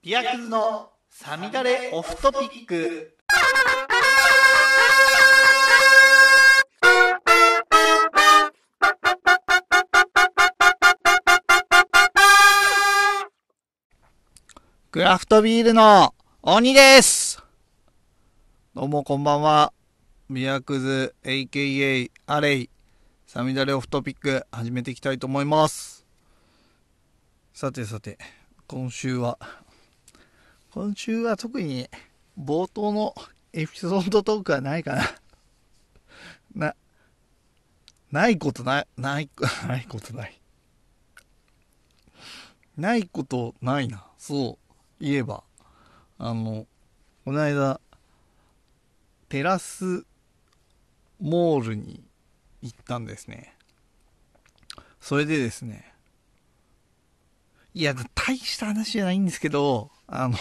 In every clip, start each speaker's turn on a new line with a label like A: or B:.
A: ビアクズのサミダレオフトピック。クラフトビールの鬼ですどうもこんばんは。ビアクズ AKA アレイサミダレオフトピック始めていきたいと思います。さてさて、今週は、今週は特に冒頭のエピソードトークはないかな。な、ないことない、ない、ないことない。ないことないな。そう、言えば。あの、この間、テラスモールに行ったんですね。それでですね、いや、大した話じゃないんですけど、あの、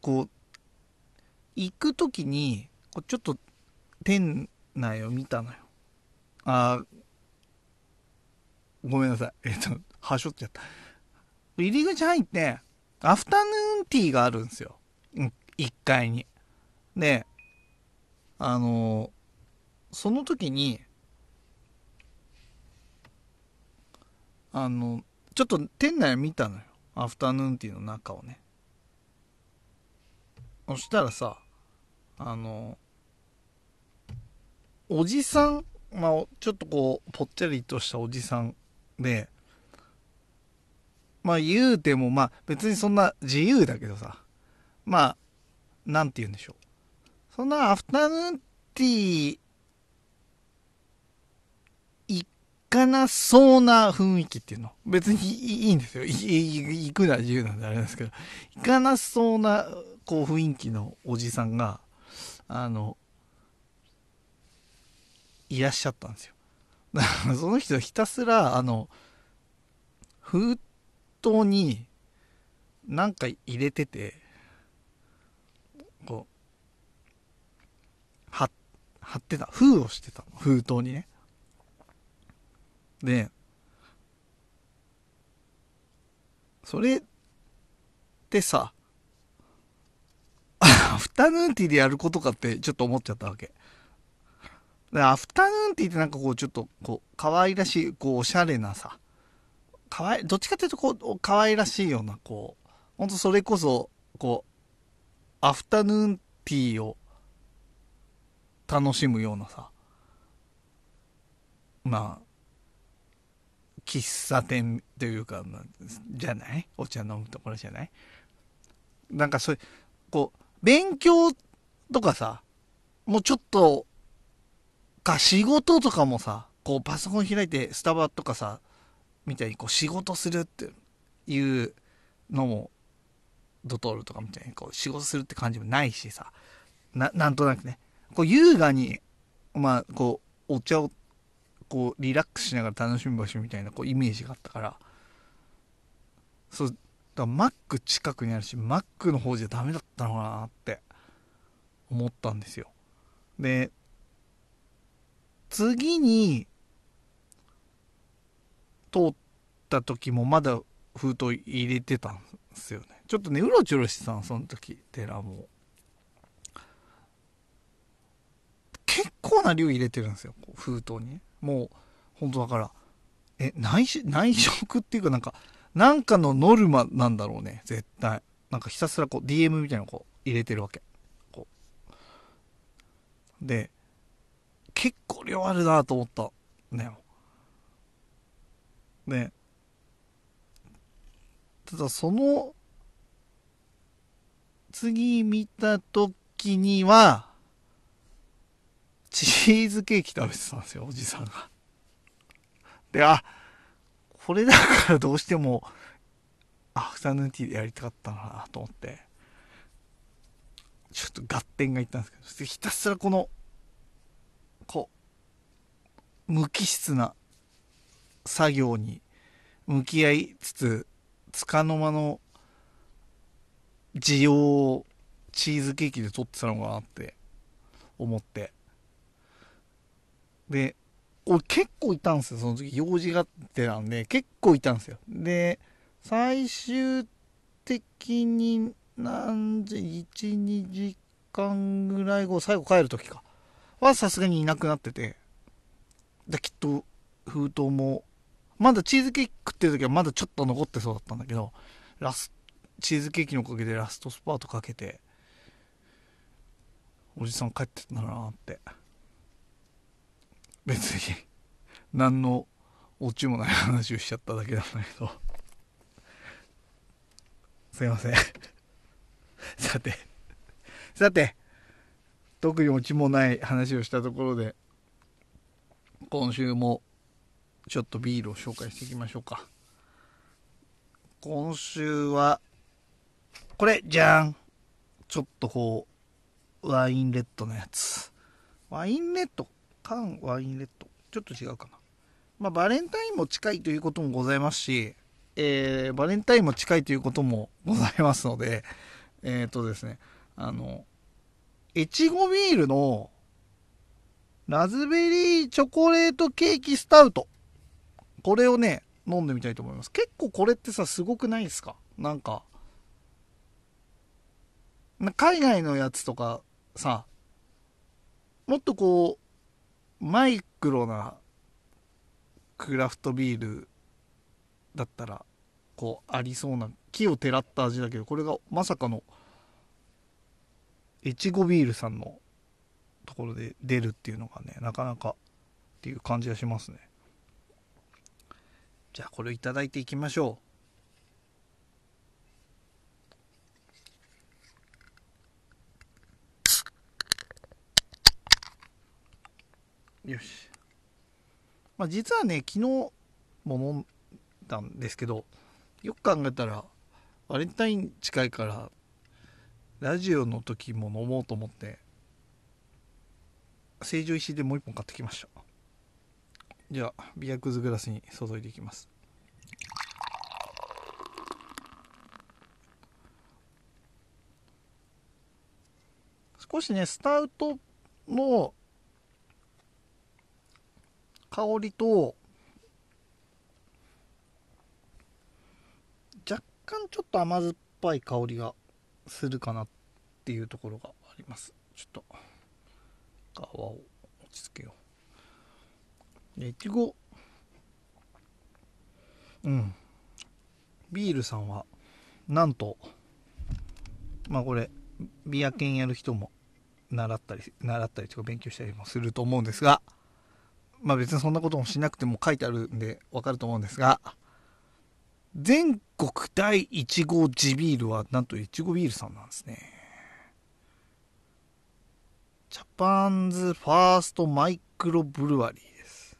A: こう、行くときに、こうちょっと店内を見たのよ。あごめんなさい。えっと、はしょっちゃった。入り口入って、アフタヌーンティーがあるんですよ。1階に。で、あのその時に、あの、ちょっと店内見たのよ。アフタヌーンティーの中をね。そしたらさ、あの、おじさん、まあ、ちょっとこう、ぽっちゃりとしたおじさんで、まあ言うても、まあ別にそんな自由だけどさ、まあ、なんて言うんでしょう。そんなアフタヌーンティー、行かなそうな雰囲気っていうの。別にいいんですよ。行くのは自由なんであれなんですけど、行かなそうな、こう雰囲気のおじさんが、あの、いらっしゃったんですよ。だからその人ひたすら、あの、封筒になんか入れてて、こう、貼貼ってた。封をしてた。封筒にね。で、それってさ、アフタヌーンティーでやることかってちょっと思っちゃったわけ。でアフタヌーンティーってなんかこうちょっとこう可愛らしい、こうおしゃれなさ、かわ、どっちかっていうとこう可愛らしいようなこう、ほんとそれこそこう、アフタヌーンティーを楽しむようなさ、まあ、喫茶店というか、まあじゃない？お茶飲むところじゃない？なんかそういう、こう、勉強とかさ、もうちょっと、か、仕事とかもさ、こう、パソコン開いて、スタバとかさ、みたいにこう、仕事するっていうのも、ドトールとかみたいにこう、仕事するって感じもないしさ、な、なんとなくね、こう、優雅に、まあ、こう、お茶を、こう、リラックスしながら楽しむ場所みたいな、こう、イメージがあったから、そう、だからマック近くにあるし、マックの方じゃダメだったのかなって思ったんですよ。で、次に通った時もまだ封筒入れてたんですよね。ちょっとね、うろちょろしてたの、その時、寺も。結構な量入れてるんですよ、封筒にね。もう、本当だから、え、内内職っていうかなんか、なんかのノルマなんだろうね、絶対。なんかひたすらこう DM みたいなのこう入れてるわけ。こう。で、結構量あるなと思ったのよ。で、ただその、次見た時には、チーズケーキ食べてたんですよ、おじさんが。で、あ、これだからどうしても、アフタヌーンティーでやりたかったなと思って、ちょっと合点がいったんですけど、ひたすらこの、こう、無機質な作業に向き合いつつ、つかの間の需要をチーズケーキで取ってたのかなって思って。で、俺結構いたんですよ、その時。用事があってなんで、結構いたんですよ。で、最終的に何時、1、2時間ぐらい後、最後帰る時か。はさすがにいなくなってて。で、きっと封筒も、まだチーズケーキ食ってる時はまだちょっと残ってそうだったんだけど、ラス、チーズケーキのおかげでラストスパートかけて、おじさん帰ってたんだなって。別に、何のオチもない話をしちゃっただけなんだけど。すいません。さて、さて、特にオチもない話をしたところで、今週もちょっとビールを紹介していきましょうか。今週は、これ、じゃんちょっとこう、ワインレッドのやつ。ワインレッド缶ワインレッド。ちょっと違うかな。まあ、バレンタインも近いということもございますし、えー、バレンタインも近いということもございますので、えっ、ー、とですね、あの、越後ビールのラズベリーチョコレートケーキスタウト。これをね、飲んでみたいと思います。結構これってさ、すごくないですか？なんか、海外のやつとかさ、もっとこう、マイクロなクラフトビールだったら、こう、ありそうな、木をてらった味だけど、これがまさかの、越後ビールさんのところで出るっていうのがね、なかなかっていう感じがしますね。じゃあこれをいただいていきましょう。よし。まあ実はね、昨日も飲んだんですけど、よく考えたら、バレンタイン近いから、ラジオの時も飲もうと思って、成城石でもう一本買ってきました。じゃあビアクズグラスに注いでいきます少しねスタウトの香りと若干ちょっと甘酸っぱい香りがするかなっていうところがあります。ちょっと皮を落ち着けよう。いちご。うん。ビールさんはなんとまあこれビア検やる人も習ったり習ったりとか勉強したりもすると思うんですが。まあ別にそんなこともしなくても書いてあるんでわかると思うんですが全国第1号地ビールはなんとエチゴビールさんなんですね。 Japan's first microbrewery です。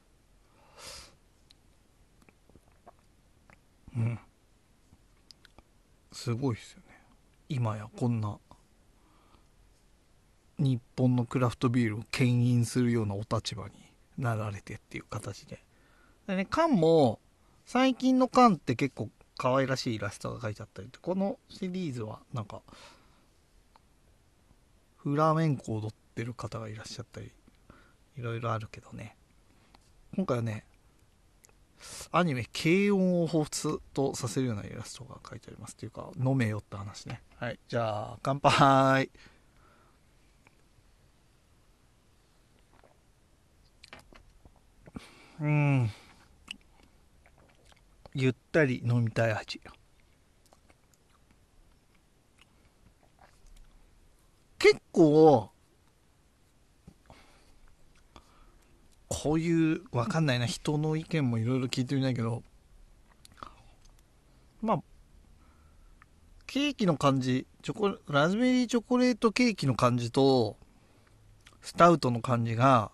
A: うん。すごいですよね。今やこんな日本のクラフトビールを牽引するようなお立場に。なられてっていう形ででね缶も最近の缶って結構可愛らしいイラストが書いてあったりこのシリーズはなんかフラメンコ踊ってる方がいらっしゃったりいろいろあるけどね今回はねアニメ、軽音を彷彿とさせるようなイラストが書いてあります。っていうか、飲めよって話ね。はい。じゃあ、乾杯うん。ゆったり飲みたい味。結構、こういうわかんないな人の意見もいろいろ聞いてみないけどまあケーキの感じチョコラズベリーチョコレートケーキの感じとスタウトの感じが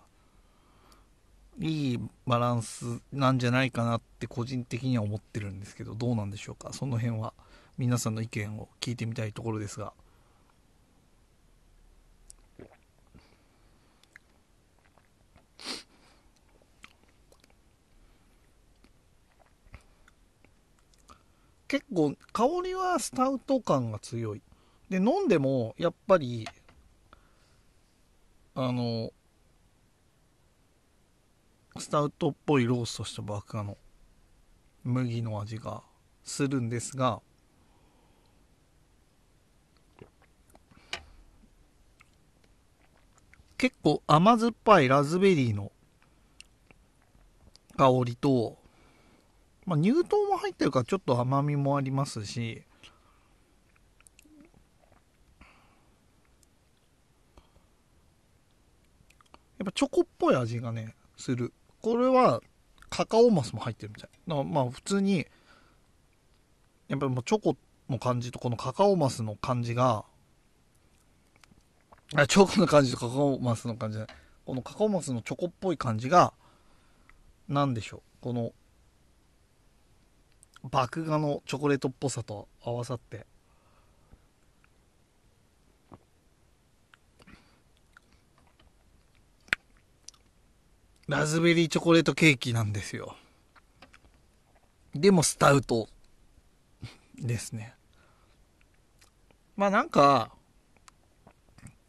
A: いいバランスなんじゃないかなって個人的には思ってるんですけどどうなんでしょうか？その辺は皆さんの意見を聞いてみたいところですが。結構香りはスタウト感が強い。で飲んでもやっぱりあのスタウトっぽいローストした麦芽の麦の味がするんですが結構甘酸っぱいラズベリーの香りと、まあ、乳糖も入ってるからちょっと甘みもありますしやっぱチョコっぽい味がねする。これはカカオマスも入ってるみたい。なまあ普通にやっぱりもうチョコの感じとこのカカオマスの感じがあチョコの感じとカカオマスの感じこのカカオマスのチョコっぽい感じが何でしょう。この麦芽のチョコレートっぽさと合わさってラズベリーチョコレートケーキなんですよ。でもスタウトですね。まあなんか、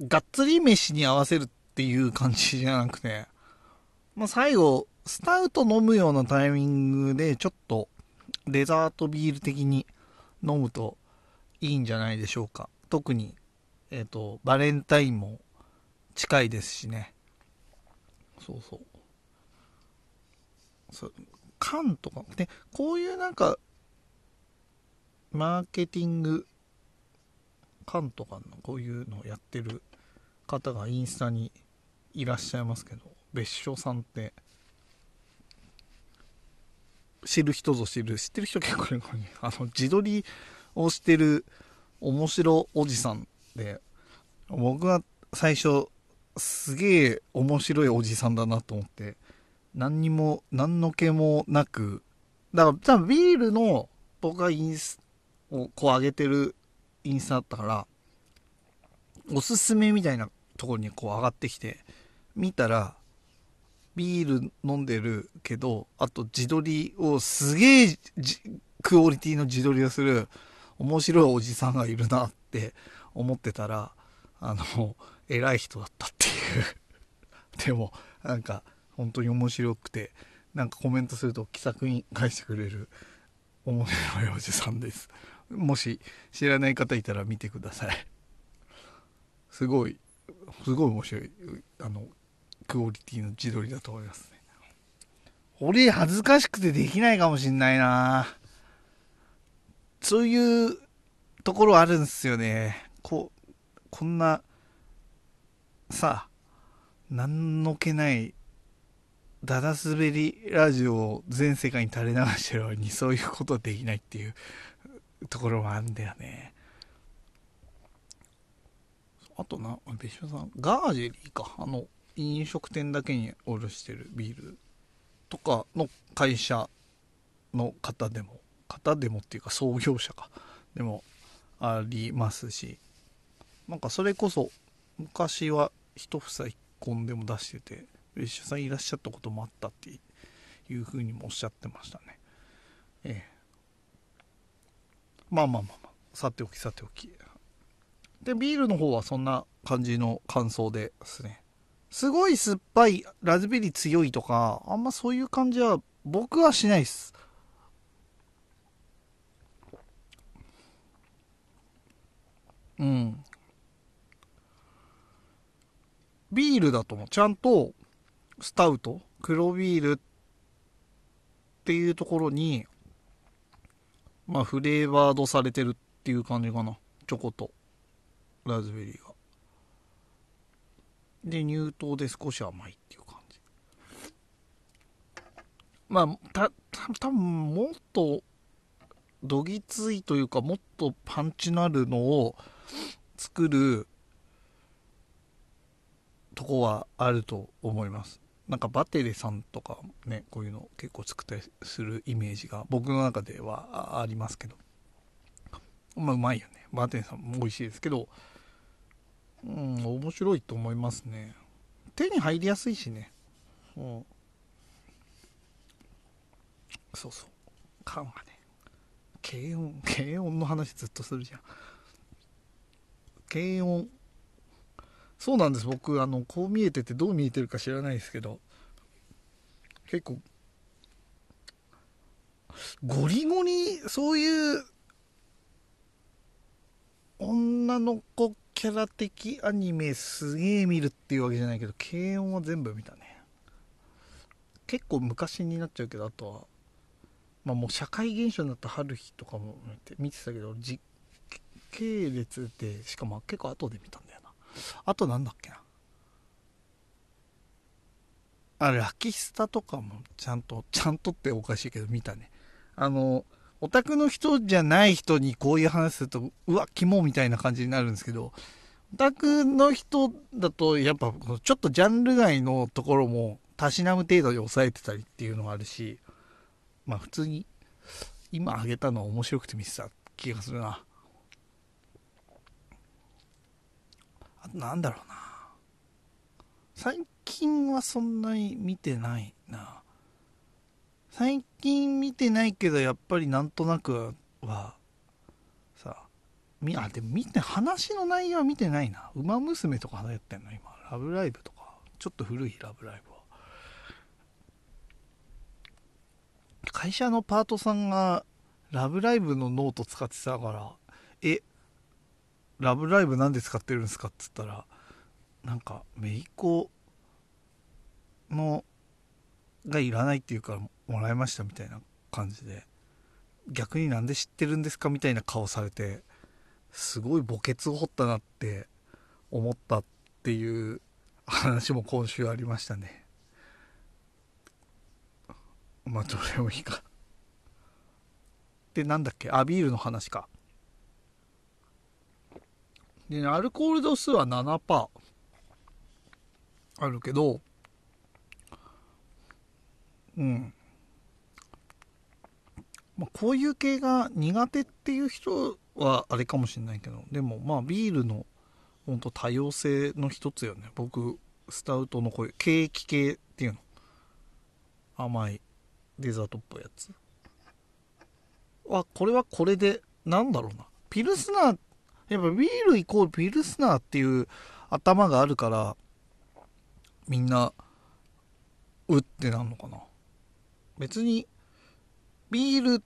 A: がっつり飯に合わせるっていう感じじゃなくて、まあ最後、スタウト飲むようなタイミングでちょっとデザートビール的に飲むといいんじゃないでしょうか。特に、えっ、ー、と、バレンタインも近いですしね。そうそう。そう缶とか。でこういうなんかマーケティング缶とかのこういうのをやってる方がインスタにいらっしゃいますけど別所さんって。知る人ぞ知る。知ってる人結構いるのにあの自撮りをしてる面白おじさんで僕は最初すげえ面白いおじさんだなと思って何にも、何の気もなく、だから多分ビールの僕がインスをこう上げてるインスタだったから、おすすめみたいなところにこう上がってきて、見たら、ビール飲んでるけど、あと自撮りをすげえクオリティの自撮りをする面白いおじさんがいるなって思ってたら、あの、偉い人だったっていう。でも、なんか、本当に面白くてなんかコメントすると気さくに返してくれる面白いおじさんです。もし知らない方いたら見てください。すごいすごい面白いあのクオリティの自撮りだと思いますね。俺恥ずかしくてできないかもしんないな。そういうところあるんですよね。ここんなさあ何の気ないダダ滑りラジオを全世界に垂れ流してるのにそういうことできないっていうところもあるんだよね。あとな、別所さん、ガージェリーか。あの、飲食店だけに卸してるビールとかの会社の方でも、方でもっていうか創業者か。でもありますし、なんかそれこそ昔は一房一本でも出してて、別所さんいらっしゃったこともあったっていうふうにもおっしゃってましたね。ええ。まあまあまあまあ、さておきさておき。で、ビールの方はそんな感じの感想ですね。すごい酸っぱい、ラズベリー強いとか、あんまそういう感じは僕はしないっす。うん。ビールだともちゃんとスタウト黒ビールっていうところにまあフレーバードされてるっていう感じかな。チョコと。ラズベリーが。で乳糖で少し甘いっていう感じ。まあた多分もっとどぎついというかもっとパンチのあるのを作るとこはあると思います。なんかバテレさんとかねこういうの結構作ったりするイメージが僕の中ではありますけど。まあうまいよね。バテレさんも美味しいですけど。うん面白いと思いますね。手に入りやすいしね。うん。そうそう。缶はね。軽音 軽音の話ずっとするじゃん。軽音そうなんです僕あのこう見えててどう見えてるか知らないですけど結構、ゴリゴリ、そういう、女の子キャラ的アニメすげえ見るっていうわけじゃないけど、軽音は全部見たね。結構昔になっちゃうけど、あとは、まあもう社会現象になった春日とかも見て見てたけど、時系列で、しかも結構後で見たんだよ。あとなんだっけな。あ、ラキスタとかもちゃんと、ちゃんとっておかしいけど見たね。あの、オタクの人じゃない人にこういう話すると、うわ、肝みたいな感じになるんですけど、オタクの人だと、やっぱ、ちょっとジャンル外のところも、たしなむ程度で抑えてたりっていうのがあるし、まあ普通に、今あげたのは面白くて見てた気がするな。あとなんだろうな。最近はそんなに見てないな。最近見てないけど、やっぱりなんとなくは、さ、み、あ、でも見て、話の内容は見てないな。ウマ娘とか流行ってんの今。ラブライブとか。ちょっと古いラブライブは。会社のパートさんが、ラブライブのノート使ってたから、え、ラブライブなんで使ってるんですかっつったら、なんか、めいっ子の、がいらないっていうからもらいましたみたいな感じで、逆になんで知ってるんですかみたいな顔されて、すごい墓穴を掘ったなって思ったっていう話も今週ありましたね。まあ、どれもいいか。で、なんだっけ？あ、ビールの話か。で、ね、アルコール度数は7%あるけど、うん。まあ、こういう系が苦手っていう人はあれかもしれないけど、でもまあビールの本当多様性の一つよね。僕、スタウトのこういうケーキ系っていうの。甘いデザートっぽいやつ。あ、これはこれで、なんだろうな。ピルスナー、やっぱビールイコールピルスナーっていう頭があるから、みんな、うってなんのかな。別に、ビールっ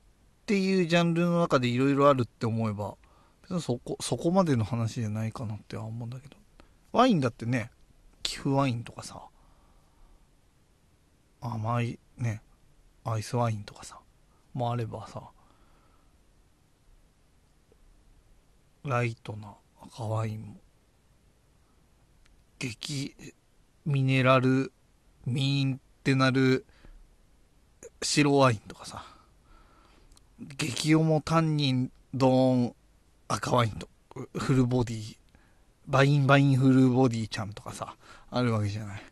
A: ていうジャンルの中でいろいろあるって思えば、別にそこ、そこまでの話じゃないかなって思うんだけど。ワインだってね、寄付ワインとかさ、甘いね、アイスワインとかさ、もあればさ、ライトな赤ワインも、激ミネラル、ミーンってなる白ワインとかさ、激重タンニン、ドーン、赤ワインと、フルボディ、バインバインフルボディちゃんとかさ、あるわけじゃない。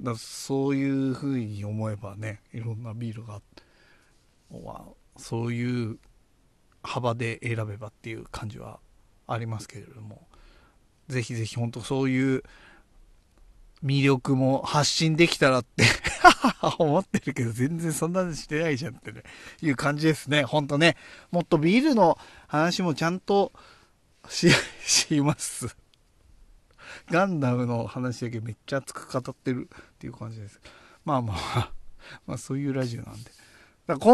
A: だそういう風に思えばね、いろんなビールが、まあ、そういう幅で選べばっていう感じはありますけれども、ぜひぜひ本当そういう魅力も発信できたらって 思ってるけど、全然そんなのしてないじゃんってね、いう感じですね。ほんとね、もっとビールの話もちゃんとし、します。ガンダムの話だけめっちゃ熱く語ってるっていう感じです。まあまあ、まあそういうラジオなんで。だか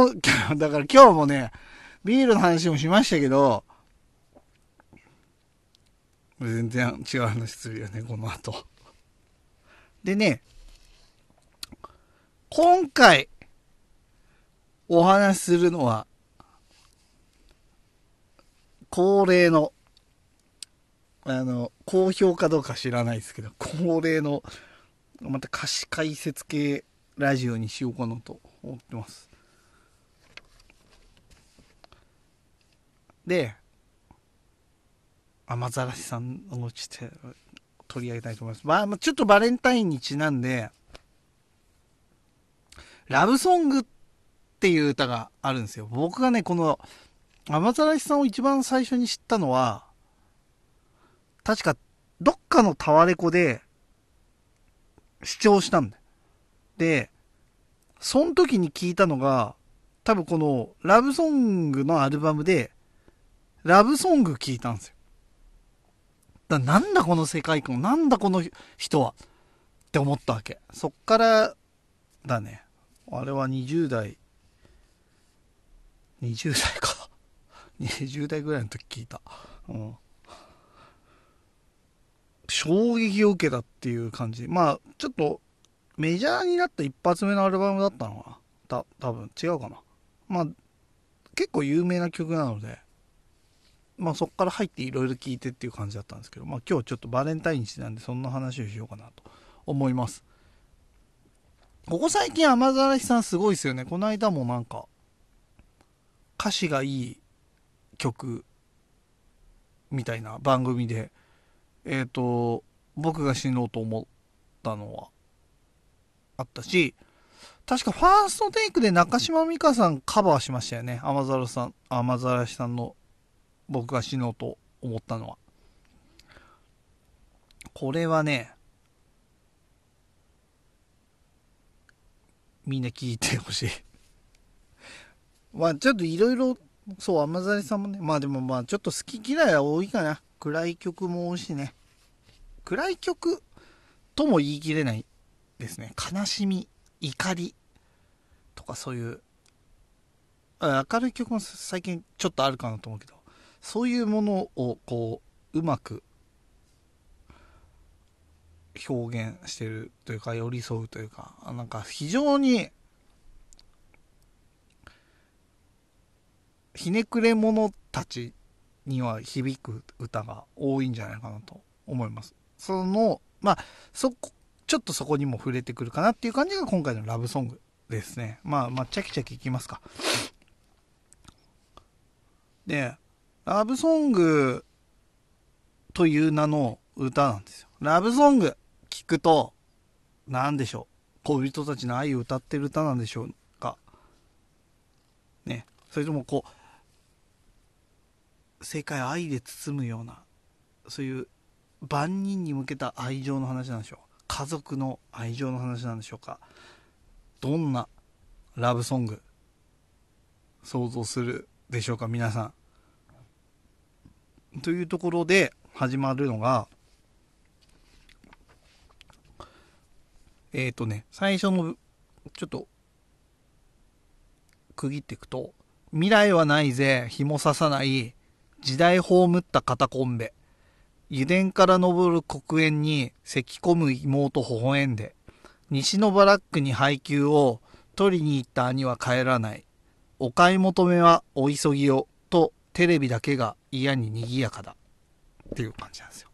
A: ら だから今日もね、ビールの話もしましたけど、全然違う話するよね、この後。でね、今回、お話しするのは、恒例の、あの、好評かどうか知らないですけど、恒例の、また歌詞解説系ラジオにしようかなと思ってます。で、雨ざらしさんをちょっと取り上げたいと思います。まあ、ちょっとバレンタインにちなんで、ラブソングっていう歌があるんですよ。僕がね、この、雨ざらしさんを一番最初に知ったのは、確か、どっかのタワレコで、視聴したんだよ。で、その時に聞いたのが、多分この、ラブソングのアルバムで、ラブソング聞いたんですよ。だなんだこの世界観、なんだこの人はって思ったわけ。そっから、だね。あれは20代、20代か。20代ぐらいの時聞いた。うん。衝撃を受けたっていう感じ。まあ、ちょっと、メジャーになった一発目のアルバムだったのかな。た、多分違うかな。まあ、結構有名な曲なので、まあそこから入っていろいろ聞いてっていう感じだったんですけど、まあ今日ちょっとバレンタイン日なんでそんな話をしようかなと思います。ここ最近雨ざらしさんすごいですよね。この間もなんか、歌詞がいい曲みたいな番組で、えっ、ー、と、僕が死のうと思ったのはあったし、確かファーストテイクで中島美嘉さんカバーしましたよね。雨ざらさん、雨ざらしさんの僕が死のうと思ったのは。これはね、みんな聞いてほしい まあちょっといろいろ、そう、甘ざりさんもね、まあでもまあちょっと好き嫌いは多いかな。暗い曲も多いしね。暗い曲とも言い切れないですね。悲しみ、怒りとかそういう、明るい曲も最近ちょっとあるかなと思うけど、そういうものをこう、うまく表現してるというか寄り添うというかなんか非常にひねくれ者たちには響く歌が多いんじゃないかなと思います。そのまあそこちょっとそこにも触れてくるかなっていう感じが今回のラブソングですね。まあまあチャキチャキいきますか。でラブソングという名の歌なんですよ。ラブソング聞くと、何でしょう。恋人たちの愛を歌ってる歌なんでしょうか。ね。それともこう、世界を愛で包むような、そういう万人に向けた愛情の話なんでしょう。家族の愛情の話なんでしょうか。どんなラブソング、想像するでしょうか、皆さん。というところで始まるのが、えっ、ー、とね、最初の、ちょっと、区切っていくと、未来はないぜ、紐刺さない、時代葬った肩コンベ。油田から昇る黒煙に咳き込む妹微笑んで、西のバラックに配給を取りに行った兄は帰らない。お買い求めはお急ぎを、テレビだけが嫌に賑やかだ。っていう感じなんですよ。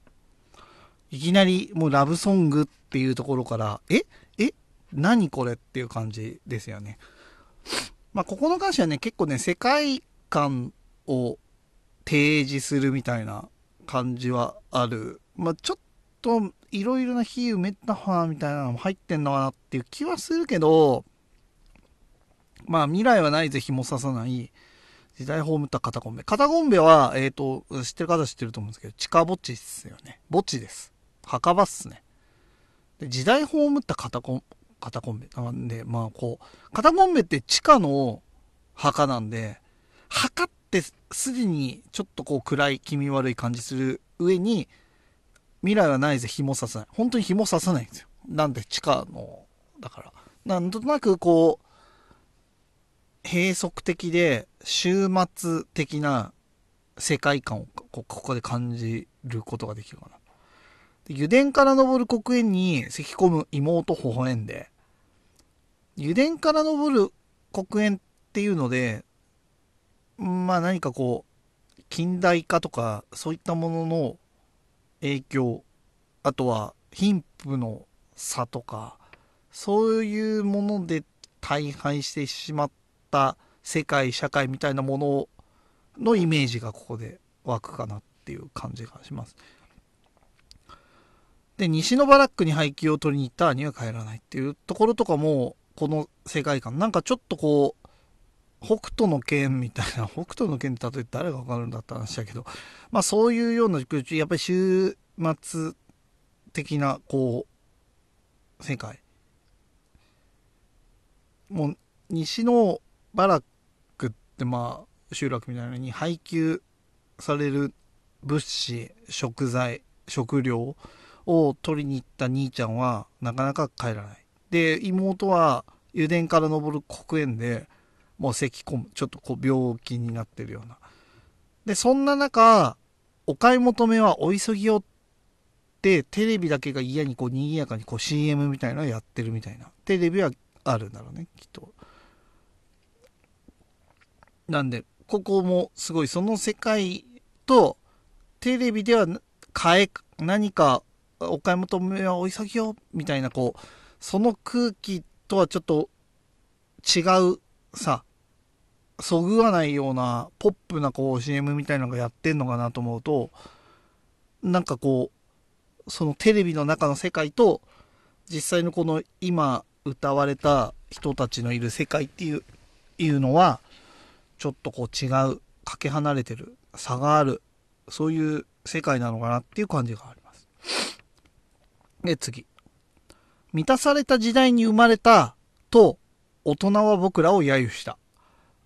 A: いきなりもうラブソングっていうところから、え？え？何これっていう感じですよね。まあ、ここの歌詞はね、結構ね、世界観を提示するみたいな感じはある。まあ、ちょっと、いろいろな比喩めったはみたいなのも入ってんのかなっていう気はするけど、まあ、未来はないぜ、紐刺さない。時代葬った肩コンベ。肩コンベは、えっ、ー、と、知ってる方知ってると思うんですけど、地下墓地っすよね。墓地です。墓場っすね。で時代葬ったカタコン、カタコンベ。なんで、まあこう、カタコンベって地下の墓なんで、墓ってすでにちょっとこう暗い気味悪い感じする上に、未来はないぜ、紐刺さない。本当に紐刺さないんですよ。なんで地下の、だから。なんとなくこう、閉塞的で終末的な世界観をここで感じることができるかな。油田から昇る黒煙に咳き込む妹微笑んで、油田から昇る黒煙っていうので、まあ何かこう、近代化とかそういったものの影響、あとは貧富の差とか、そういうもので大敗してしまった世界、社会みたいなもののイメージがここで湧くかなっていう感じがします。で、西のバラックに配給を取りに行った兄は帰らないっていうところとかも、この世界観、なんかちょっとこう、北斗の剣みたいな、北斗の剣って例えて誰がわかるんだって話だけど、まあそういうような、やっぱり週末的な、こう、世界。もう、西のバラックってまあ、集落みたいなのに配給される物資、食材、食料、を取りに行った兄ちゃんはなかなか帰らない。で、妹は油田から昇る黒煙で、もう咳込む、ちょっとこう病気になってるような。で、そんな中、お買い求めはお急ぎよって、テレビだけが嫌にこう賑やかにこう CM みたいなのやってるみたいな。テレビはあるんだろうね、きっと。なんで、ここもすごい、その世界と、テレビでは変え、何か、お買い求めはお急ぎよ、みたいな、こう、その空気とはちょっと違うさ、そぐわないような、ポップなこう CM みたいなのがやってんのかなと思うと、なんかこう、そのテレビの中の世界と、実際のこの今歌われた人たちのいる世界っていう、いうのは、ちょっとこう違う、かけ離れてる、差がある、そういう世界なのかなっていう感じがあります。で、次。満たされた時代に生まれたと、大人は僕らを揶揄した。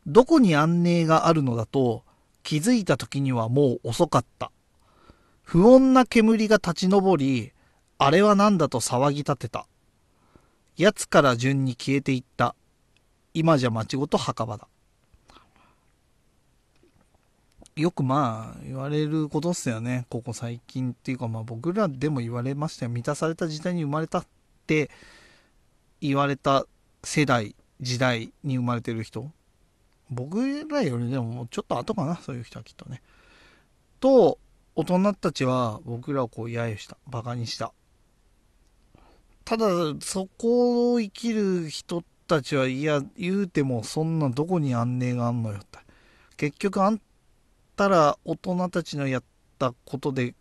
A: どこに安寧があるのだと、気づいた時にはもう遅かった。不穏な煙が立ち上り、あれは何だと騒ぎ立てた。奴から順に消えていった。今じゃ町ごと墓場だ。よくまあ言われることっすよね。ここ最近っていうかまあ僕らでも言われましたよ。満たされた時代に生まれたって言われた世代、時代に生まれてる人。僕らよりでももうちょっと後かな、そういう人はきっとね。と、大人たちは僕らをこう揶揄した。馬鹿にした。ただ、そこを生きる人たちは、いや、言うてもそんなどこに安寧があんのよって。結局あんたら大人たちのやったことで、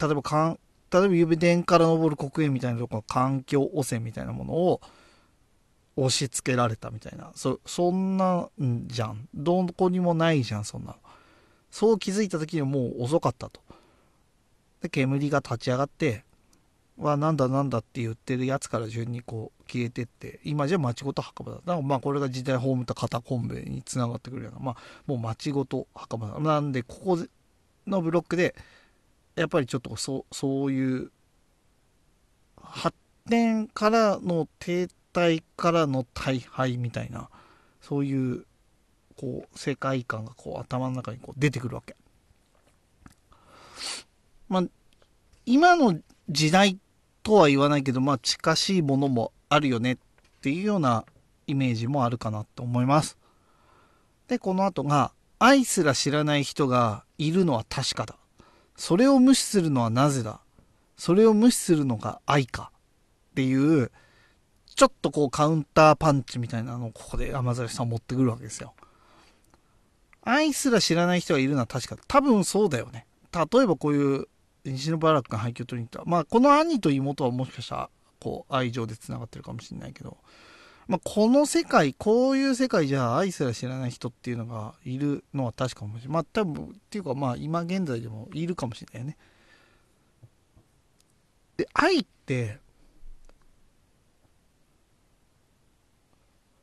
A: 例えばかん、例えば指電から登る黒煙みたいなところ、環境汚染みたいなものを押し付けられたみたいな。そ、そんなんじゃん。どこにもないじゃん、そんな。そう気づいた時にはもう遅かったと。で、煙が立ち上がって、はなんだなんだって言ってるやつから順にこう消えてって、今じゃ町ごと墓場だ。だまあこれが時代葬った肩コンベにつながってくるような、まあもう町ごと墓場だ。なんでここのブロックで、やっぱりちょっとそう、そういう、発展からの停滞からの大敗みたいな、そういう、こう、世界観がこう頭の中にこう出てくるわけ。まあ、今の時代とは言わないけど、まあ近しいものもあるよねっていうようなイメージもあるかなと思います。で、この後が、愛すら知らない人がいるのは確かだ。それを無視するのはなぜだ。それを無視するのが愛か。っていう、ちょっとこうカウンターパンチみたいなのをここで山崎さん持ってくるわけですよ。愛すら知らない人がいるのは確か。多分そうだよね。例えばこういう西野バラックが廃墟取りに行った。まあこの兄と妹はもしかしたらこう愛情で繋がってるかもしれないけど、まあこの世界、こういう世界じゃ愛すら知らない人っていうのがいるのは確かもしれない。まあ多分、っていうかまあ今現在でもいるかもしれないよね。で、愛って、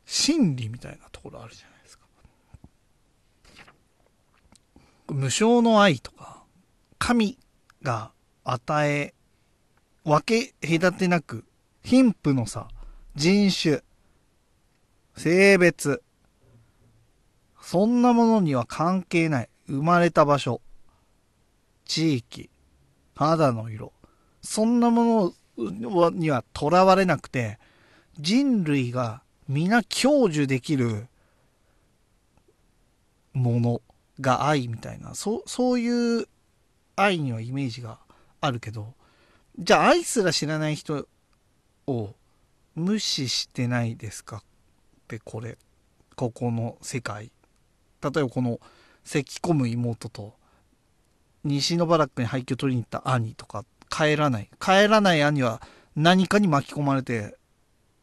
A: 真理みたいなところあるじゃないですか。無償の愛とか、神が与え、分け隔てなく、貧富の差、人種、性別、そんなものには関係ない。生まれた場所、地域、肌の色、そんなものには囚われなくて、人類が皆享受できるものが愛みたいな、そう、そういう愛にはイメージがあるけど、じゃあ愛すら知らない人を無視してないですかってこれ、ここの世界。例えばこの咳き込む妹と西のバラックに廃墟取りに行った兄とか帰らない。帰らない兄は何かに巻き込まれて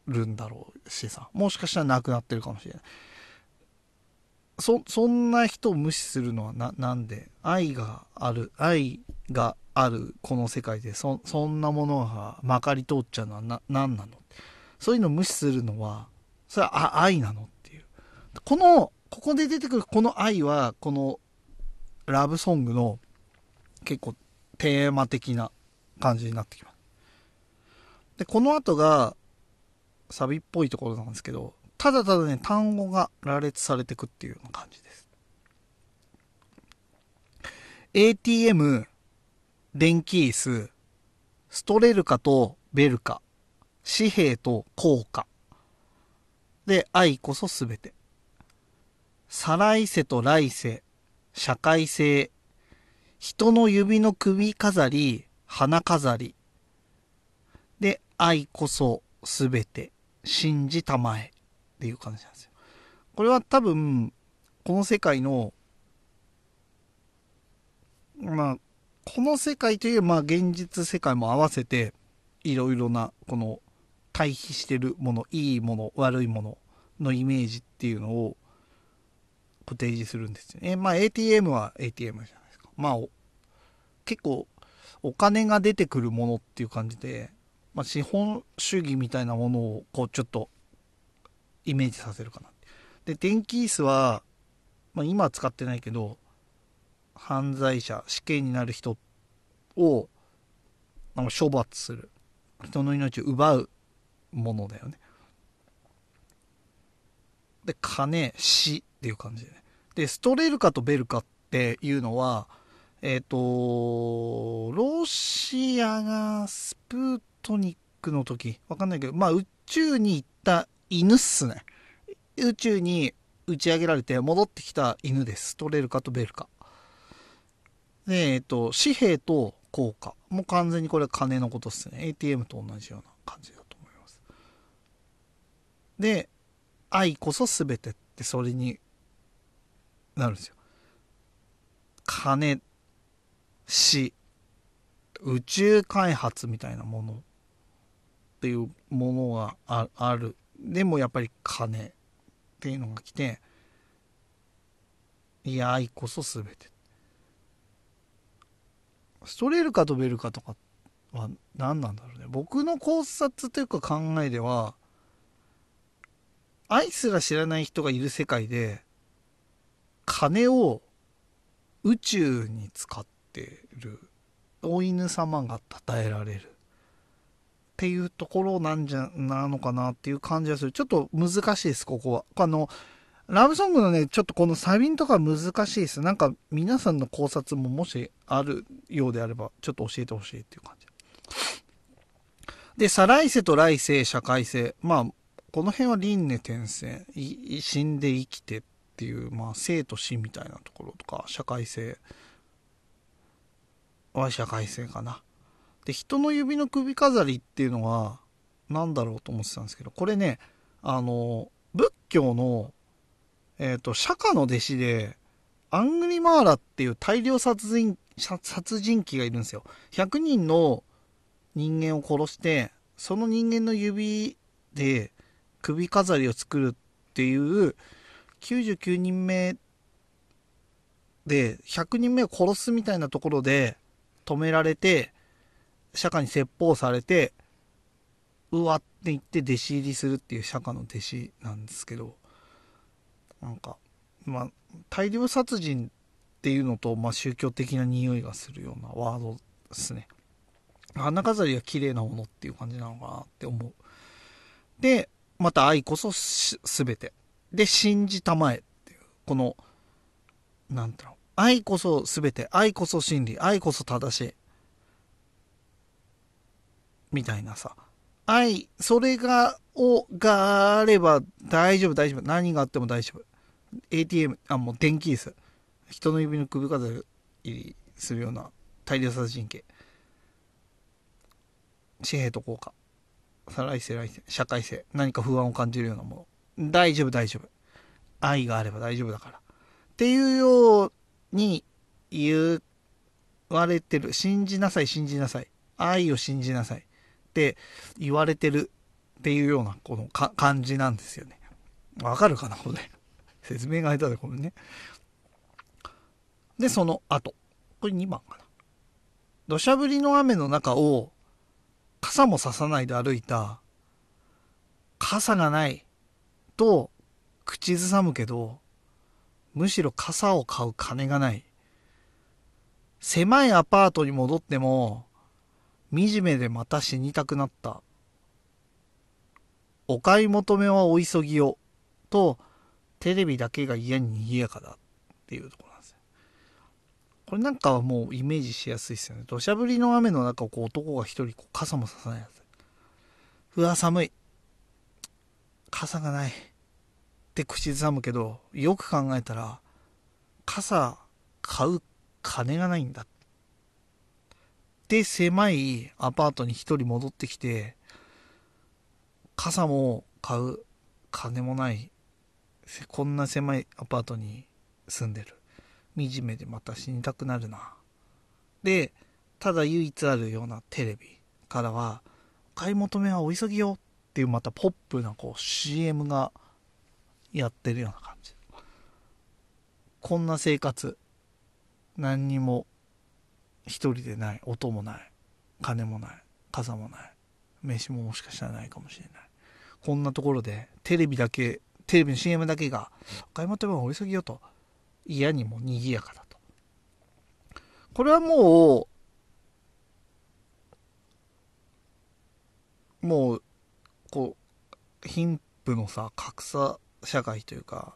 A: るんだろうしさ。もしかしたら亡くなってるかもしれない。そ、そんな人を無視するのはな、なんで？愛がある、愛があるこの世界でそ、そんなものがまかり通っちゃうのはな、なんなの？そういうのを無視するのは、それは愛なの？っていう。この、ここで出てくるこの愛は、このラブソングの結構テーマ的な感じになってきます。で、この後がサビっぽいところなんですけど、ただただね、単語が羅列されてくっていうような感じです。ATM、電気椅子、ストレルカとベルカ、紙幣と効果。で、愛こそすべて。再来世と来世、社会性、人の指の首飾り、花飾り。で、愛こそすべて、信じたまえ。っていう感じなんですよ。これは多分、この世界の、まあ、この世界という、まあ、現実世界も合わせて、いろいろな、この、対比してるもの、いいもの、悪いもののイメージっていうのを、提示するんですよね。まあ、ATM は ATM じゃないですか。まあ、結構、お金が出てくるものっていう感じで、まあ、資本主義みたいなものを、こう、ちょっと、イメージさせるかな。で、電気椅子は、まあ、今は使ってないけど、犯罪者、死刑になる人を、なんか処罰する。人の命を奪うものだよね。で、金、死っていう感じでね。で、ストレルカとベルカっていうのは、えっ、ー、と、ロシアがスプートニックの時、わかんないけど、まあ宇宙に行った犬っすね。宇宙に打ち上げられて戻ってきた犬です。ストレルカとベルカ。で、えっ、ー、と、紙幣と効果。もう完全にこれは金のことっすね。ATM と同じような感じだと思います。で、愛こそ全てってそれになるんですよ。金、死、宇宙開発みたいなものっていうものがある。でもやっぱり金っていうのが来て、いや、愛こそ全て。ストレールか飛べるかとかは何なんだろうね。僕の考察というか考えでは、愛すら知らない人がいる世界で、金を宇宙に使ってるお犬様が称えられるっていうところなんじゃなのかなっていう感じがする。ちょっと難しいですここは。あのラブソングのねちょっとこのサビンとか難しいです。なんか皆さんの考察ももしあるようであればちょっと教えてほしいっていう感じ。で再来世と来世社会性。まあこの辺は輪廻転生。死んで生きてっていう、まあ、生と死みたいなところとか、社会性は社会性かな。で、人の指の首飾りっていうのは、何だろうと思ってたんですけど、これね、あの、仏教の、えっ、ー、と、釈迦の弟子で、アングリマーラっていう大量殺人、殺人鬼がいるんですよ。100人の人間を殺して、その人間の指で首飾りを作るっていう99人目で100人目を殺すみたいなところで止められて釈迦に説法されてうわって言って弟子入りするっていう釈迦の弟子なんですけどなんかまあ大量殺人っていうのと、まあ、宗教的な匂いがするようなワードですね花飾りは綺麗なものっていう感じなのかなって思うでまた愛こそ全てで、信じたまえっていう、この、なんだろう、愛こそ全て、愛こそ真理、愛こそ正しい。みたいなさ。愛、それが、を、があれば大丈夫、大丈夫。何があっても大丈夫。ATM、あ、もう電気椅子。人の指の首飾りするような大量殺人鬼。紙幣と効果。再来世来世、社会性。何か不安を感じるようなもの。大丈夫大丈夫。愛があれば大丈夫だから。っていうように言われてる。信じなさい、信じなさい。愛を信じなさい。って言われてるっていうようなこの感じなんですよね。わかるかなこれ。説明が下手でこれね。で、その後。これ2番かな。土砂降りの雨の中を傘もささないで歩いた傘がないと口ずさむけど、むしろ傘を買う金がない。狭いアパートに戻っても、惨めでまた死にたくなった。お買い求めはお急ぎを。とテレビだけが嫌に賑やかだっていうところなんですよ。これなんかはもうイメージしやすいですよね。土砂降りの雨の中をこう男が一人こう傘もささないやつ。うわ、寒い。傘がない。って口ずさむけど、よく考えたら、傘買う金がないんだ。で、狭いアパートに一人戻ってきて、傘も買う金もないこんな狭いアパートに住んでる。惨めでまた死にたくなるな。でただ唯一あるようなテレビからは「買い求めはお急ぎよ」っていうまたポップなこう CM がやってるような感じ。こんな生活何にも一人でない音もない金もない傘もない飯ももしかしたらないかもしれない。こんなところでテレビだけテレビの CM だけが買い求めはお急ぎよと。嫌にも賑やかだと。これはもうもうこう貧富のさ格差社会というか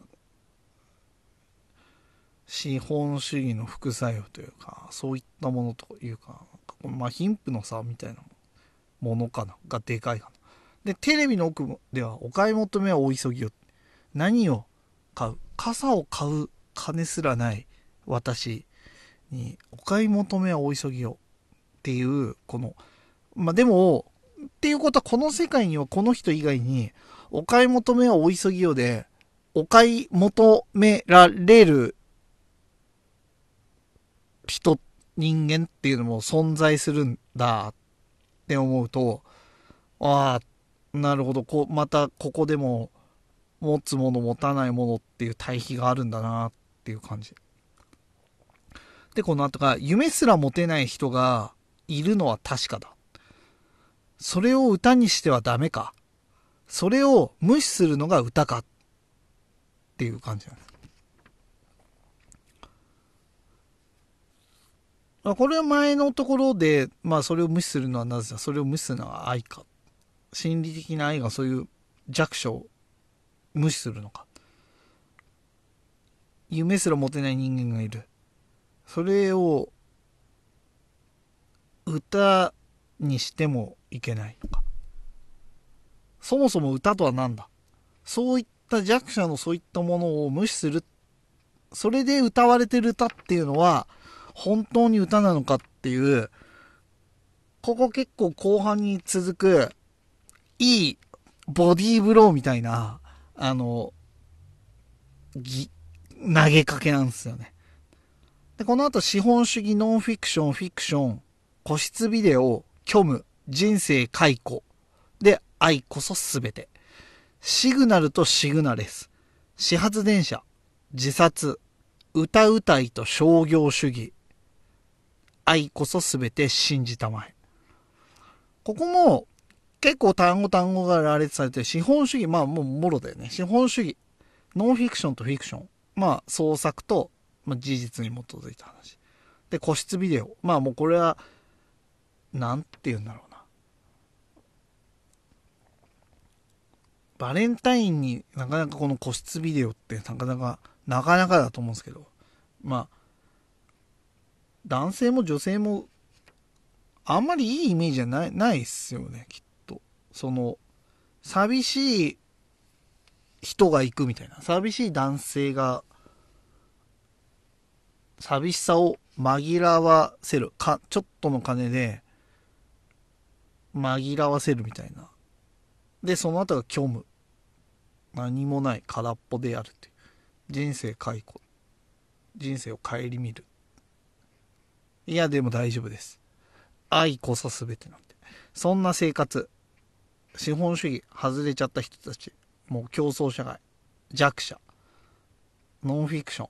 A: 資本主義の副作用というかそういったものというかまあ貧富の差みたいなものかながでかいかな。でテレビの奥ではお買い求めはお急ぎよ。何を買う？傘を買う金すらない私にお買い求めはお急ぎよっていうこのまあでもっていうことはこの世界にはこの人以外にお買い求めはお急ぎよでお買い求められる人人間っていうのも存在するんだって思うとああなるほどこまたここでも持つもの持たないものっていう対比があるんだなっていう感じ。で、この後が、夢すら持てない人がいるのは確かだ。それを歌にしてはダメか。それを無視するのが歌か。っていう感じなんです。これは前のところで、まあそれを無視するのはなぜだ？それを無視するのは愛か？心理的な愛がそういう弱小無視するのか？夢すら持てない人間がいる。それを歌にしてもいけないのか？そもそも歌とは何だ？そういった弱者のそういったものを無視する。それで歌われてる歌っていうのは本当に歌なのかっていうここ結構後半に続くいいボディーブローみたいなあの、ぎ、投げかけなんですよね。で、この後、資本主義、ノンフィクション、フィクション、個室ビデオ、虚無、人生解雇。で、愛こそすべて。シグナルとシグナレス。始発電車。自殺。歌うたいと商業主義。愛こそすべて信じたまえ。ここも、結構単語単語が羅列されて、資本主義、まあもうもろだよね。資本主義。ノンフィクションとフィクション。まあ創作と、まあ、事実に基づいた話。で、個室ビデオ。まあもうこれは、なんて言うんだろうな。バレンタインになかなかこの個室ビデオってなかなか、なかなかだと思うんですけど、まあ、男性も女性も、あんまりいいイメージじゃない、ないっすよね、きっとその、寂しい人が行くみたいな。寂しい男性が、寂しさを紛らわせる。か、ちょっとの金で、紛らわせるみたいな。で、その後が虚無。何もない空っぽであるっていう。人生解雇。人生を顧みる。いや、でも大丈夫です。愛こそ全てなんで。そんな生活。資本主義外れちゃった人たちもう競争社会弱者ノンフィクショ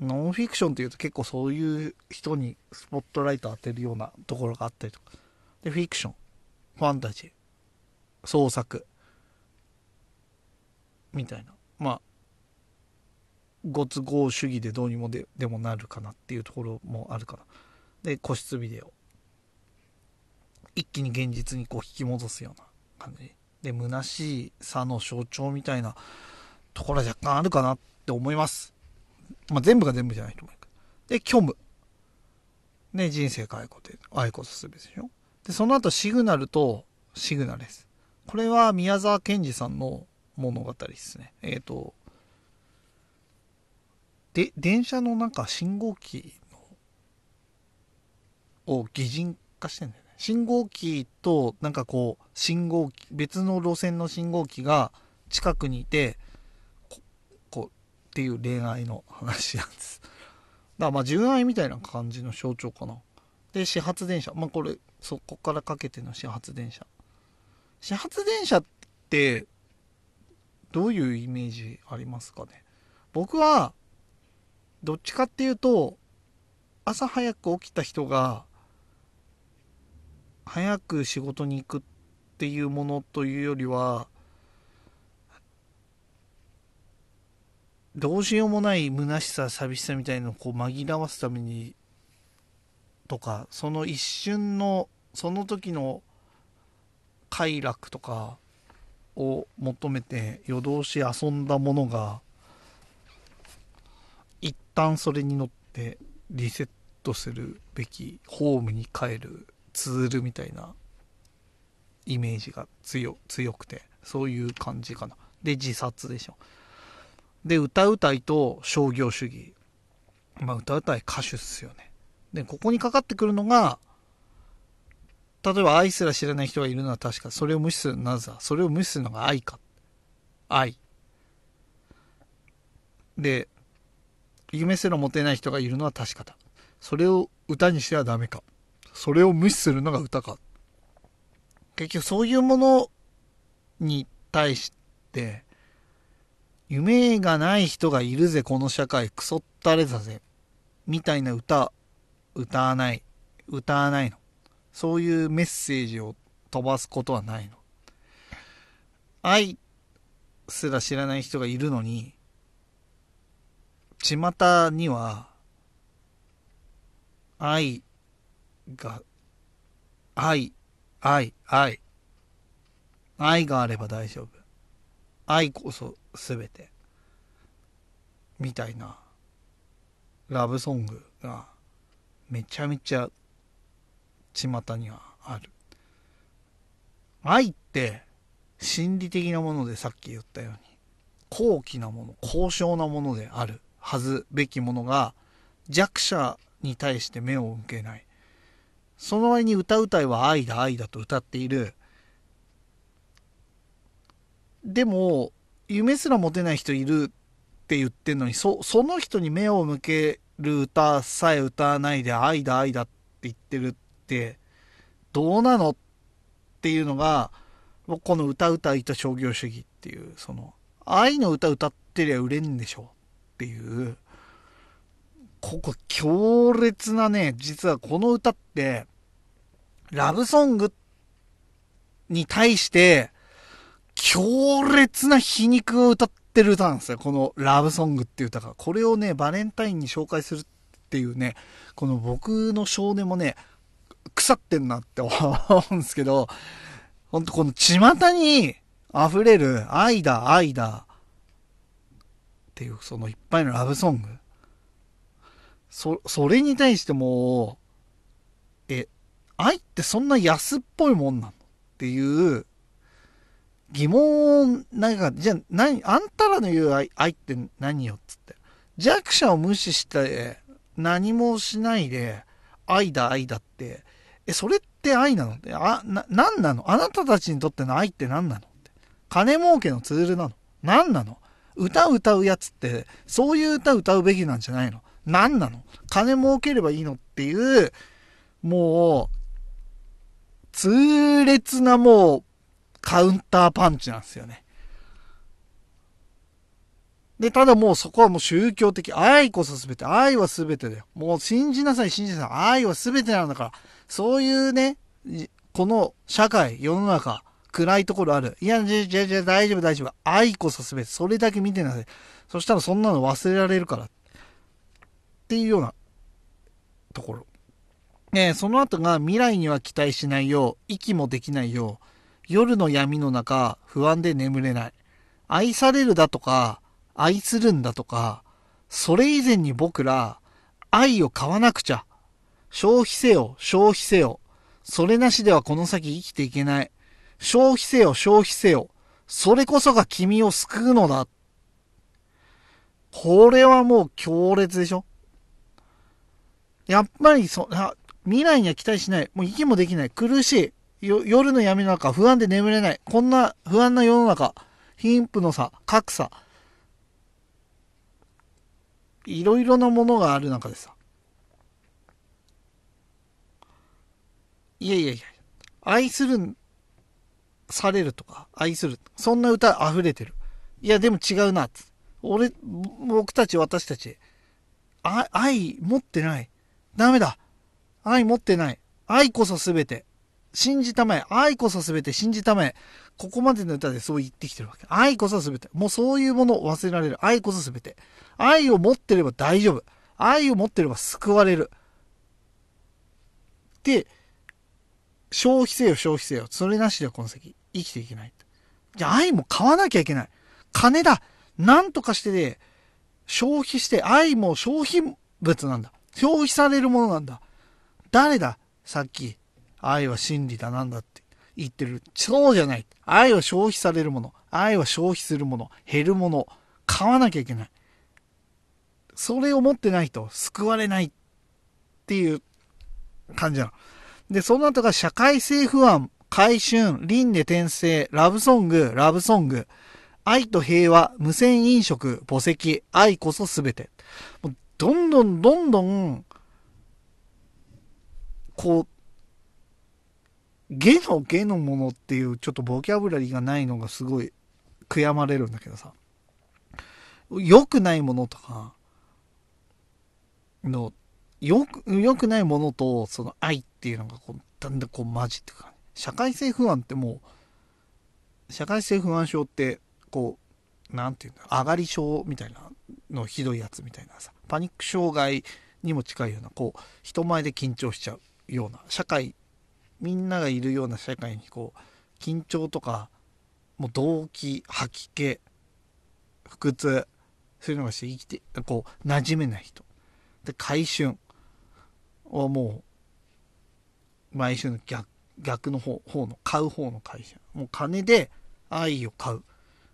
A: ンノンフィクションっていうと結構そういう人にスポットライト当てるようなところがあったりとかでフィクションファンタジー創作みたいなまあご都合主義でどうにもででもなるかなっていうところもあるかなで個室ビデオ一気に現実にこう引き戻すような感じで、虚しいさの象徴みたいなところは若干あるかなって思います。まあ、全部が全部じゃないと思うで、虚無。ね、人生か愛子って、愛子とすべてでしょ。で、その後シグナルとシグナルです。これは宮沢賢治さんの物語ですね。えっ、ー、と、で、電車のなんか信号機、を擬人化してんだよね。信号機と、なんかこう、信号機、別の路線の信号機が近くにいて、ここう、っていう恋愛の話なんです。だからまあ、純愛みたいな感じの象徴かな。で、始発電車。まあ、これ、そこからかけての始発電車。始発電車って、どういうイメージありますかね僕は、どっちかっていうと、朝早く起きた人が、早く仕事に行くっていうものというよりは、どうしようもない虚しさ、寂しさみたいのをこう紛らわすために、とか、その一瞬の、その時の快楽とかを求めて夜通し遊んだものが、旦それに乗ってリセットするべきホームに帰るツールみたいなイメージが強強くてそういう感じかな。で自殺でしょ。で歌うたいと商業主義。まあ歌うたい歌手っすよね。でここにかかってくるのが例えば愛すら知らない人がいるのは確かそれを無視するなぜだ？それを無視するのが愛か。愛。で夢すら持てない人がいるのは確かだそれを歌にしてはダメかそれを無視するのが歌か。結局そういうものに対して、夢がない人がいるぜ、この社会、クソったれだぜ、みたいな歌、歌わない。歌わないの。そういうメッセージを飛ばすことはないの。愛すら知らない人がいるのに、巷には、愛が、愛、愛、愛。愛があれば大丈夫。愛こそ全て。みたいな、ラブソングが、めちゃめちゃ、巷にはある。愛って、心理的なものでさっき言ったように、高貴なもの、高尚なものであるはずべきものが、弱者に対して目を向けない。その割に歌うたいは愛だ愛だと歌っている。でも、夢すら持てない人いるって言ってんのに、そ、その人に目を向ける歌さえ歌わないで愛だ愛だって言ってるって、どうなのっていうのが、この歌うたいと商業主義っていう、その、愛の歌歌ってりゃ売れんでしょっていう、ここ強烈なね、実はこの歌って、ラブソングに対して、強烈な皮肉を歌ってる歌なんですよ。このラブソングっていう歌が。これをね、バレンタインに紹介するっていうね、この僕の少年もね、腐ってんなって思うんですけど、ほんとこの巷に溢れる愛だ、愛だっていう、そのいっぱいのラブソング。そ、それに対しても、え、愛ってそんな安っぽいもんなのっていう疑問をなんか、じゃあ何、あんたらの言う愛愛って何よっつって。弱者を無視して何もしないで愛だ愛だって、え、それって愛なの？って、あ、な、なんなの？あなたたちにとっての愛って何なの？って。金儲けのツールなの？何なの？歌歌うやつって、そういう歌歌うべきなんじゃないの？何なの？金儲ければいいのっていう、もう、痛烈なもう、カウンターパンチなんですよね。で、ただもうそこはもう宗教的。愛こそ全て。愛は全てだよ。もう信じなさい、信じなさい。愛は全てなんだから。そういうね、この社会、世の中、暗いところある。いや、じゃ、じゃ、じゃ、大丈夫、大丈夫。愛こそ全て。それだけ見てなさい。そしたらそんなの忘れられるから。っていうようなところ。えその後が未来には期待しないよう、息もできないよう、夜の闇の中、不安で眠れない。愛されるだとか、愛するんだとか、それ以前に僕ら、愛を買わなくちゃ。消費せよ、消費せよ。それなしではこの先生きていけない。消費せよ、消費せよ。それこそが君を救うのだ。これはもう強烈でしょ？やっぱりそ、未来には期待しない。もう息もできない。苦しい。夜の闇の中、不安で眠れない。こんな不安な世の中、貧富の差、格差。いろいろなものがある中でさ。いやいやいや、愛する、されるとか、愛する。そんな歌溢れてる。いや、でも違うな。俺、僕たち、私たち、愛愛持ってない。ダメだ。愛持ってない。愛こそ全て。信じたまえ。愛こそ全て信じたまえ。ここまでの歌でそう言ってきてるわけ。愛こそ全て。もうそういうものを忘れられる。愛こそ全て。愛を持ってれば大丈夫。愛を持ってれば救われる。で、消費せよ消費せよ。それなしではこの先生きていけない。じゃあ愛も買わなきゃいけない。金だ。なんとかしてで、消費して愛も消費物なんだ。消費されるものなんだ。誰だ？さっき、愛は真理だなんだって言ってる。そうじゃない。愛は消費されるもの。愛は消費するもの。減るもの。買わなきゃいけない。それを持ってないと救われないっていう感じなの。で、その後が社会性不安、回春、輪廻転生、ラブソング、ラブソング、愛と平和、無線飲食、墓石、愛こそすべて。もうどんどんどんどんこう、下の下のものっていうちょっとボキャブラリーがないのがすごい悔やまれるんだけどさ。良くないものとか、の、よく、良くないものとその愛っていうのがこう、だんだんこう混じってくる。社会性不安ってもう、社会性不安症って、こう、なんていうんだ、上がり症みたいなのひどいやつみたいなさ、パニック障害にも近いような、こう、人前で緊張しちゃう。ような社会みんながいるような社会にこう緊張とかもう動機吐き気腹痛そういうのがして生きてこう馴染めない人で回春はもう毎週の逆逆の方方の買う方の会社もう金で愛を買う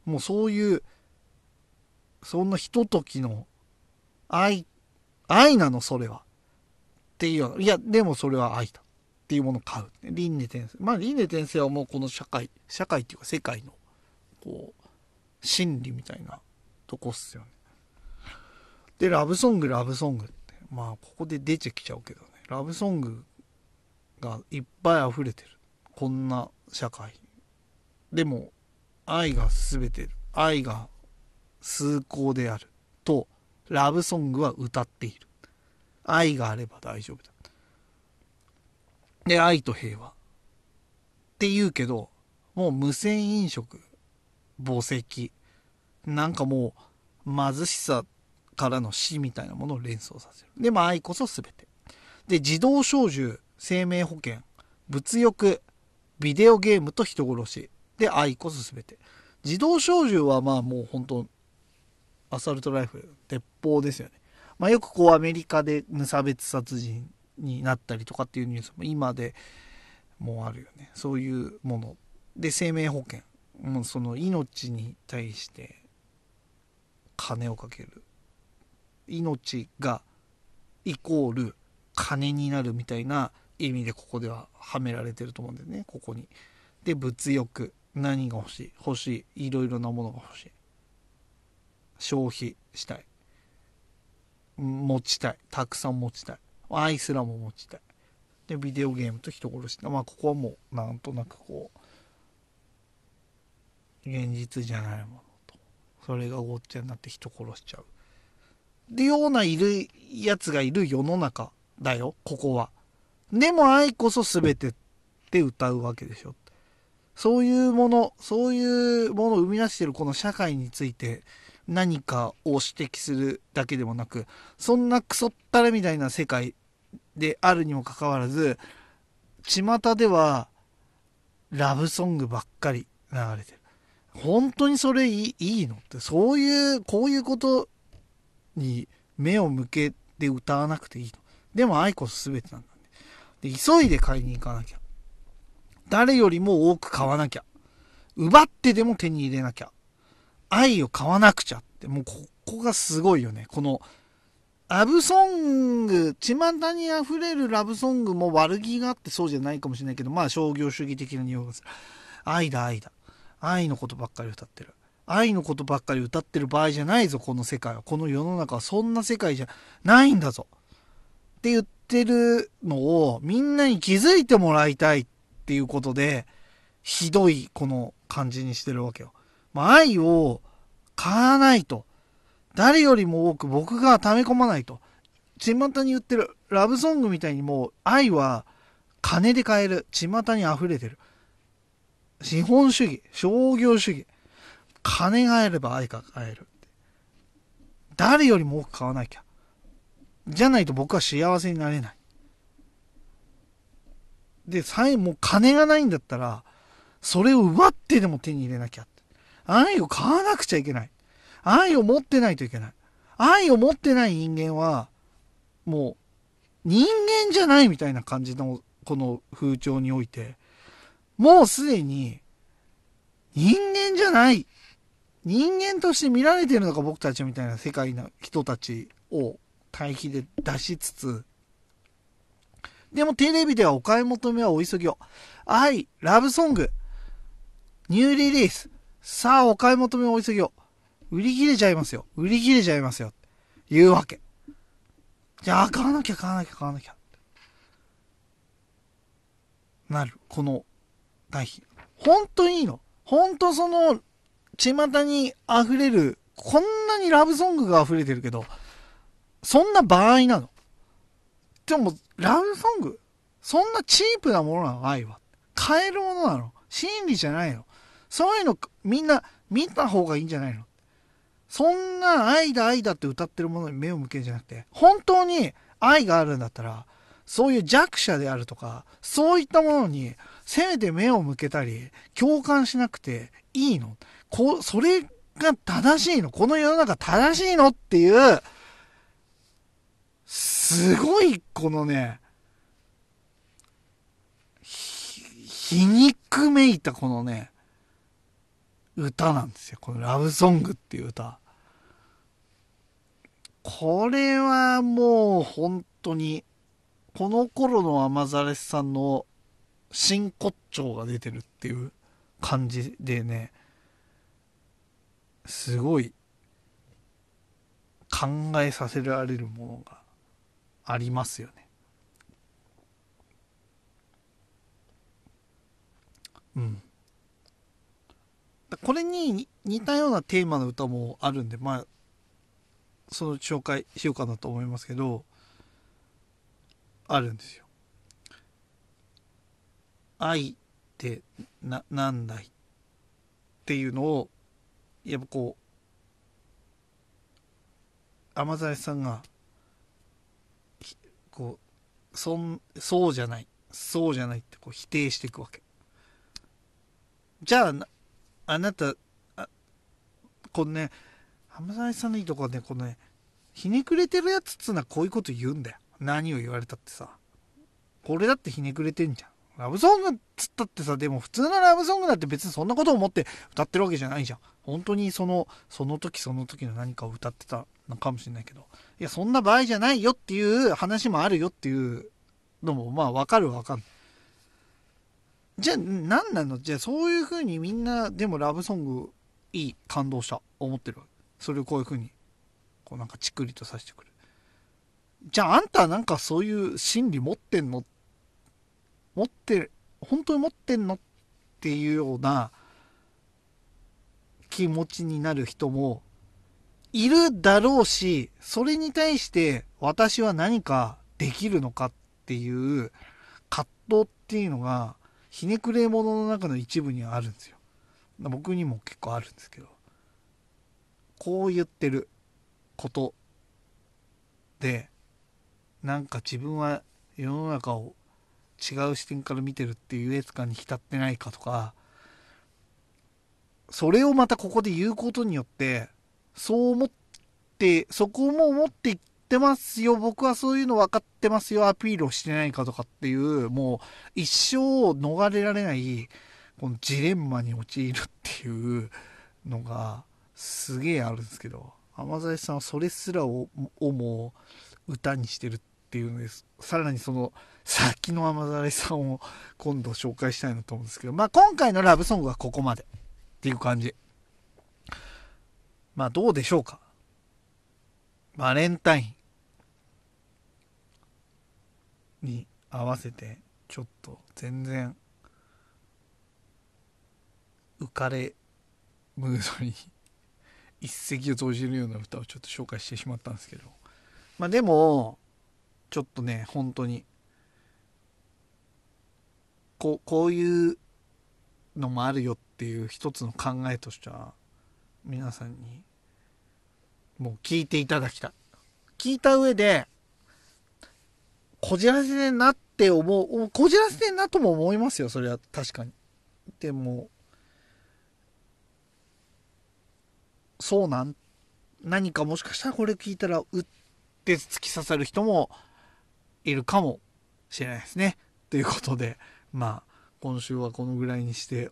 A: もうそういうそんなひとときの愛愛なのそれはっていういや、でもそれは愛だっていうものを買う。輪廻転生。まあ、輪廻転生はもうこの社会、社会っていうか世界の、こう、真理みたいなとこっすよね。で、ラブソング、ラブソングって。まあ、ここで出てきちゃうけどね。ラブソングがいっぱい溢れてる。こんな社会。でも、愛が全て、愛が崇高である。と、ラブソングは歌っている。愛があれば大丈夫だ。で、愛と平和。って言うけど、もう無線飲食、墓石、なんかもう貧しさからの死みたいなものを連想させる。でも愛こそ全て。で、自動小銃、生命保険、物欲、ビデオゲームと人殺し。で、愛こそ全て。自動小銃はまあもう本当アサルトライフル、鉄砲ですよね。まあ、よくこうアメリカで無差別殺人になったりとかっていうニュースも今でもあるよねそういうもので生命保険もうその命に対して金をかける命がイコール金になるみたいな意味でここでははめられてると思うんだよねここにで物欲何が欲しい？欲しいいろいろなものが欲しい消費したい持ちたい。たくさん持ちたい。愛すらも持ちたい。で、ビデオゲームと人殺し。まあ、ここはもう、なんとなくこう、現実じゃないものと。それがごっちゃになって人殺しちゃう。で、ようないるやつがいる世の中だよ、ここは。でも愛こそ全てって歌うわけでしょ。そういうもの、そういうものを生み出しているこの社会について、何かを指摘するだけでもなくそんなクソったれみたいな世界であるにもかかわらず巷ではラブソングばっかり流れてる。本当にそれいいいいのって、そういう、こういうことに目を向けて歌わなくていいの。でも愛こそ全てなんだ。で、急いで買いに行かなきゃ。誰よりも多く買わなきゃ。奪ってでも手に入れなきゃ。愛を買わなくちゃって、もうここがすごいよね。この、ラブソング、巷に溢れるラブソングも悪気があってそうじゃないかもしれないけど、まあ商業主義的な匂いがする。愛だ愛だ。愛のことばっかり歌ってる。愛のことばっかり歌ってる場合じゃないぞ、この世界は。この世の中はそんな世界じゃないんだぞ。って言っててるのをみんなに気づいてもらいたいっていうことで、ひどいこの感じにしてるわけよ。まあ、愛を買わないと。誰よりも多く僕が溜め込まないと。巷に言ってるラブソングみたいにもう愛は金で買える。巷に溢れてる。資本主義、商業主義。金があれば愛が買える。誰よりも多く買わなきゃ。じゃないと僕は幸せになれない。で、さえもう金がないんだったら、それを奪ってでも手に入れなきゃ。愛を買わなくちゃいけない。愛を持ってないといけない。愛を持ってない人間は、もう、人間じゃないみたいな感じの、この風潮において、もうすでに、人間じゃない。人間として見られてるのか僕たちみたいな世界の人たちを対比で出しつつ、でもテレビではお買い求めはお急ぎを。愛、ラブソング、ニューリリース。さあお買い求めはお急ぎを。売り切れちゃいますよ。売り切れちゃいますよ。言うわけ。じゃあ買わなきゃ買わなきゃ買わなきゃ。なる。この対比。本当にいいの本当その、巷に溢れる、こんなにラブソングが溢れてるけど、そんな場合なの。でも、ラブソングそんなチープなものなの愛は。買えるものなの。真理じゃないの。そういうのみんな見た方がいいんじゃないの。そんな愛だ愛だって歌ってるものに目を向けるんじゃなくて、本当に愛があるんだったら、そういう弱者であるとか、そういったものに、せめて目を向けたり、共感しなくていいの。こそれが正しいの。この世の中正しいのっていう、すごい、このね、皮肉めいたこのね、歌なんですよ。このラブソングっていう歌。これはもう本当に、この頃のアマザレスさんの真骨頂が出てるっていう感じでね、すごい考えさせられるものがありますよね。うん。これに似たようなテーマの歌もあるんで、まあ、その紹介しようかなと思いますけど、あるんですよ。愛ってな、なんだいっていうのを、やっぱこう、天沢さんがこうそんそうじゃない。そうじゃないってこう否定していくわけ。じゃああなたあこのね浜崎さんのいいとこはねこのねひねくれてるやつっつうのはこういうこと言うんだよ。何を言われたってさ。これだってひねくれてんじゃん。ラブソングっつったってさ、でも普通のラブソングだって別にそんなこと思って歌ってるわけじゃないじゃん。本当にその、その時その時の何かを歌ってたのかもしれないけど。いや、そんな場合じゃないよっていう話もあるよっていうのも、まあわかるわかんない。じゃあ何なの？じゃあそういう風にみんなでもラブソングいい、感動した、思ってるそれをこういう風に、こうなんかチクリとさせてくる。じゃああんたなんかそういう心理持ってんの？持ってる、本当に持ってんの？っていうような気持ちになる人もいるだろうし、それに対して私は何かできるのかっていう葛藤っていうのがひねくれ者の中の一部にはあるんですよ。僕にも結構あるんですけど。こう言ってることで、なんか自分は世の中を違う視点から見てるっていう優越感に浸ってないかとかそれをまたここで言うことによってそう思ってそこも思っていってますよ。僕はそういうの分かってますよ。アピールをしてないかとかっていうもう一生逃れられないこのジレンマに陥るっていうのがすげえあるんですけど。天沢さんはそれすらををもう歌にしてるっていうのです。さらにその先の天沢さんを今度紹介したいなと思うんですけど。まあ今回のラブソングはここまでっていう感じ。まあどうでしょうか？バレンタイン。に合わせてちょっと全然浮かれムードに 一石を投じるような歌をちょっと紹介してしまったんですけど。まあでもちょっとね本当にここういうのもあるよっていう一つの考えとしては皆さんにもう聞いていただきたい聞いた上でこじらせてんなって思うこじらせてんなとも思いますよそれは確かにでもそうなん何かもしかしたらこれ聞いたらうって突き刺さる人もいるかもしれないですね。ということでまあ今週はこのぐらいにして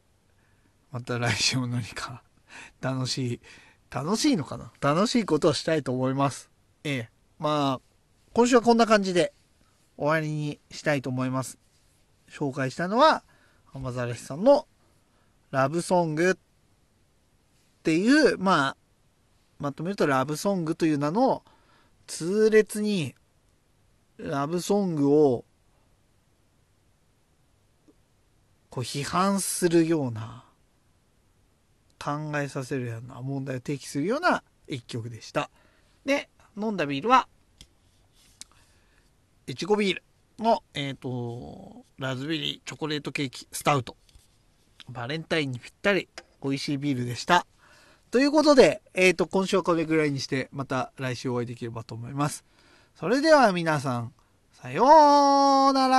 A: また来週も何か楽しい楽しいのかな？楽しいことをしたいと思います。ええまあ今週はこんな感じで終わりにしたいと思います。紹介したのは浜ザレスさんのラブソングっていう、まあ、まとめるとラブソングという名の痛烈にラブソングをこう批判するような考えさせるような問題を提起するような一曲でした。で、飲んだビールは、いちごビールの、えっ、ー、と、ラズベリーチョコレートケーキスタウト。バレンタインにぴったり美味しいビールでした。ということで、えっ、ー、と、今週はこれぐらいにして、また来週お会いできればと思います。それでは皆さん、さようなら